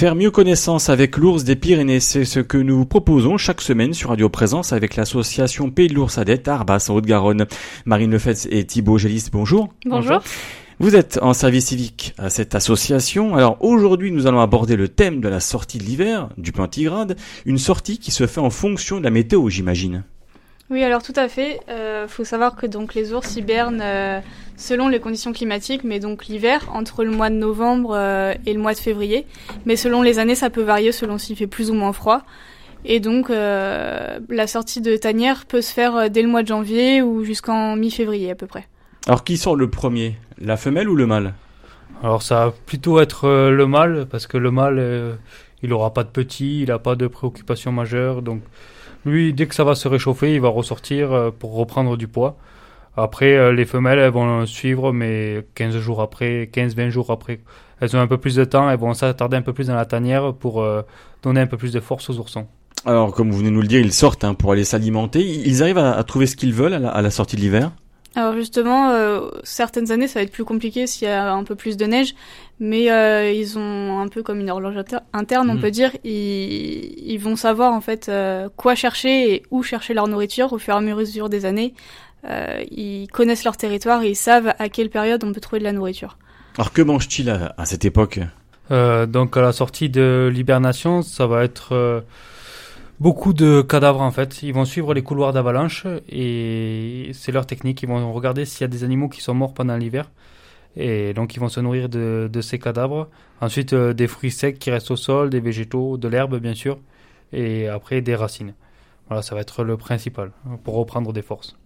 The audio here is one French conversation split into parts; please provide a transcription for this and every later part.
Faire mieux connaissance avec l'ours des Pyrénées, c'est ce que nous proposons chaque semaine sur Radio Présence avec l'association Pays de l'Ours à Arbas en Haute-Garonne. Marine Lefetz et Thibaut Gélis, bonjour. Bonjour. Vous êtes en service civique à cette association. Alors aujourd'hui, nous allons aborder le thème de la sortie de l'hiver du plantigrade, une sortie qui se fait en fonction de la météo, j'imagine. Oui, alors tout à fait. Il euh, faut savoir que donc les ours hibernent euh, selon les conditions climatiques, mais donc l'hiver entre le mois de novembre euh, et le mois de février. Mais selon les années, ça peut varier selon s'il fait plus ou moins froid. Et donc la sortie de tanière peut se faire dès le mois de janvier ou jusqu'en mi-février à peu près. Alors qui sort le premier, la femelle ou le mâle? Alors ça va plutôt être le mâle parce que le mâle, il aura pas de petits, il n'a pas de préoccupation majeure, donc lui, dès que ça va se réchauffer, il va ressortir euh, pour reprendre du poids. Après, euh, les femelles, elles vont suivre, mais 15 jours après, 15-20 jours après. Elles ont un peu plus de temps, elles vont s'attarder un peu plus dans la tanière pour euh, donner un peu plus de force aux oursons. Alors, comme vous venez de nous le dire, ils sortent hein, pour aller s'alimenter. Ils arrivent à, trouver ce qu'ils veulent à la sortie de l'hiver? Alors justement, euh, certaines années, ça va être plus compliqué s'il y a un peu plus de neige, mais euh, ils ont un peu comme une horloge interne, on mm. peut dire. Ils, vont savoir en fait euh, quoi chercher et où chercher leur nourriture au fur et à mesure des années. ils connaissent leur territoire et ils savent à quelle période on peut trouver de la nourriture. Alors que mangent-ils à, à, cette époque? Donc à la sortie de l'hibernation, ça va être Beaucoup de cadavres en fait. Ils vont suivre les couloirs d'avalanche et c'est leur technique. Ils vont regarder s'il y a des animaux qui sont morts pendant l'hiver. Et donc ils vont se nourrir de, de ces cadavres. Ensuite euh, des fruits secs qui restent au sol, des végétaux, de l'herbe bien sûr. Et après des racines. Voilà, ça va être le principal pour reprendre des forces.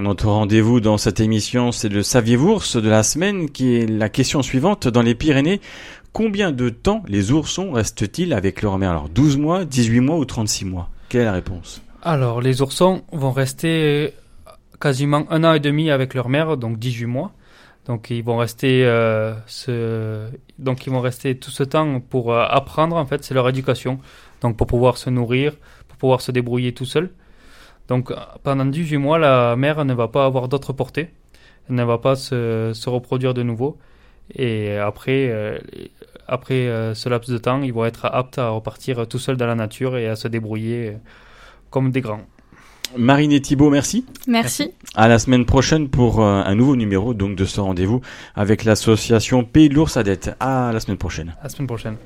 notre rendez-vous dans cette émission, c'est le Saviez-vous de la semaine qui est la question suivante. Dans les Pyrénées, Combien de temps les oursons restent-ils avec leur mère? Alors 12 mois, 18 mois ou 36 mois? Quelle est la réponse? Alors les oursons vont rester quasiment un an et demi avec leur mère, donc 18 mois. Donc ils vont rester, euh, donc ils vont rester tout ce temps pour euh, apprendre en fait, c'est leur éducation. Donc pour pouvoir se nourrir, pour pouvoir se débrouiller tout seul. Donc pendant 18 mois, la mère ne va pas avoir d'autre portée, elle ne va pas se reproduire de nouveau. Et après, euh, après euh, ce laps de temps, ils vont être aptes à repartir tout seuls dans la nature et à se débrouiller comme des grands. Marine et Thibault, merci. Merci. À la semaine prochaine pour euh, un nouveau numéro donc de ce rendez-vous avec l'association Pays de l'Ours À la semaine prochaine. À la semaine prochaine.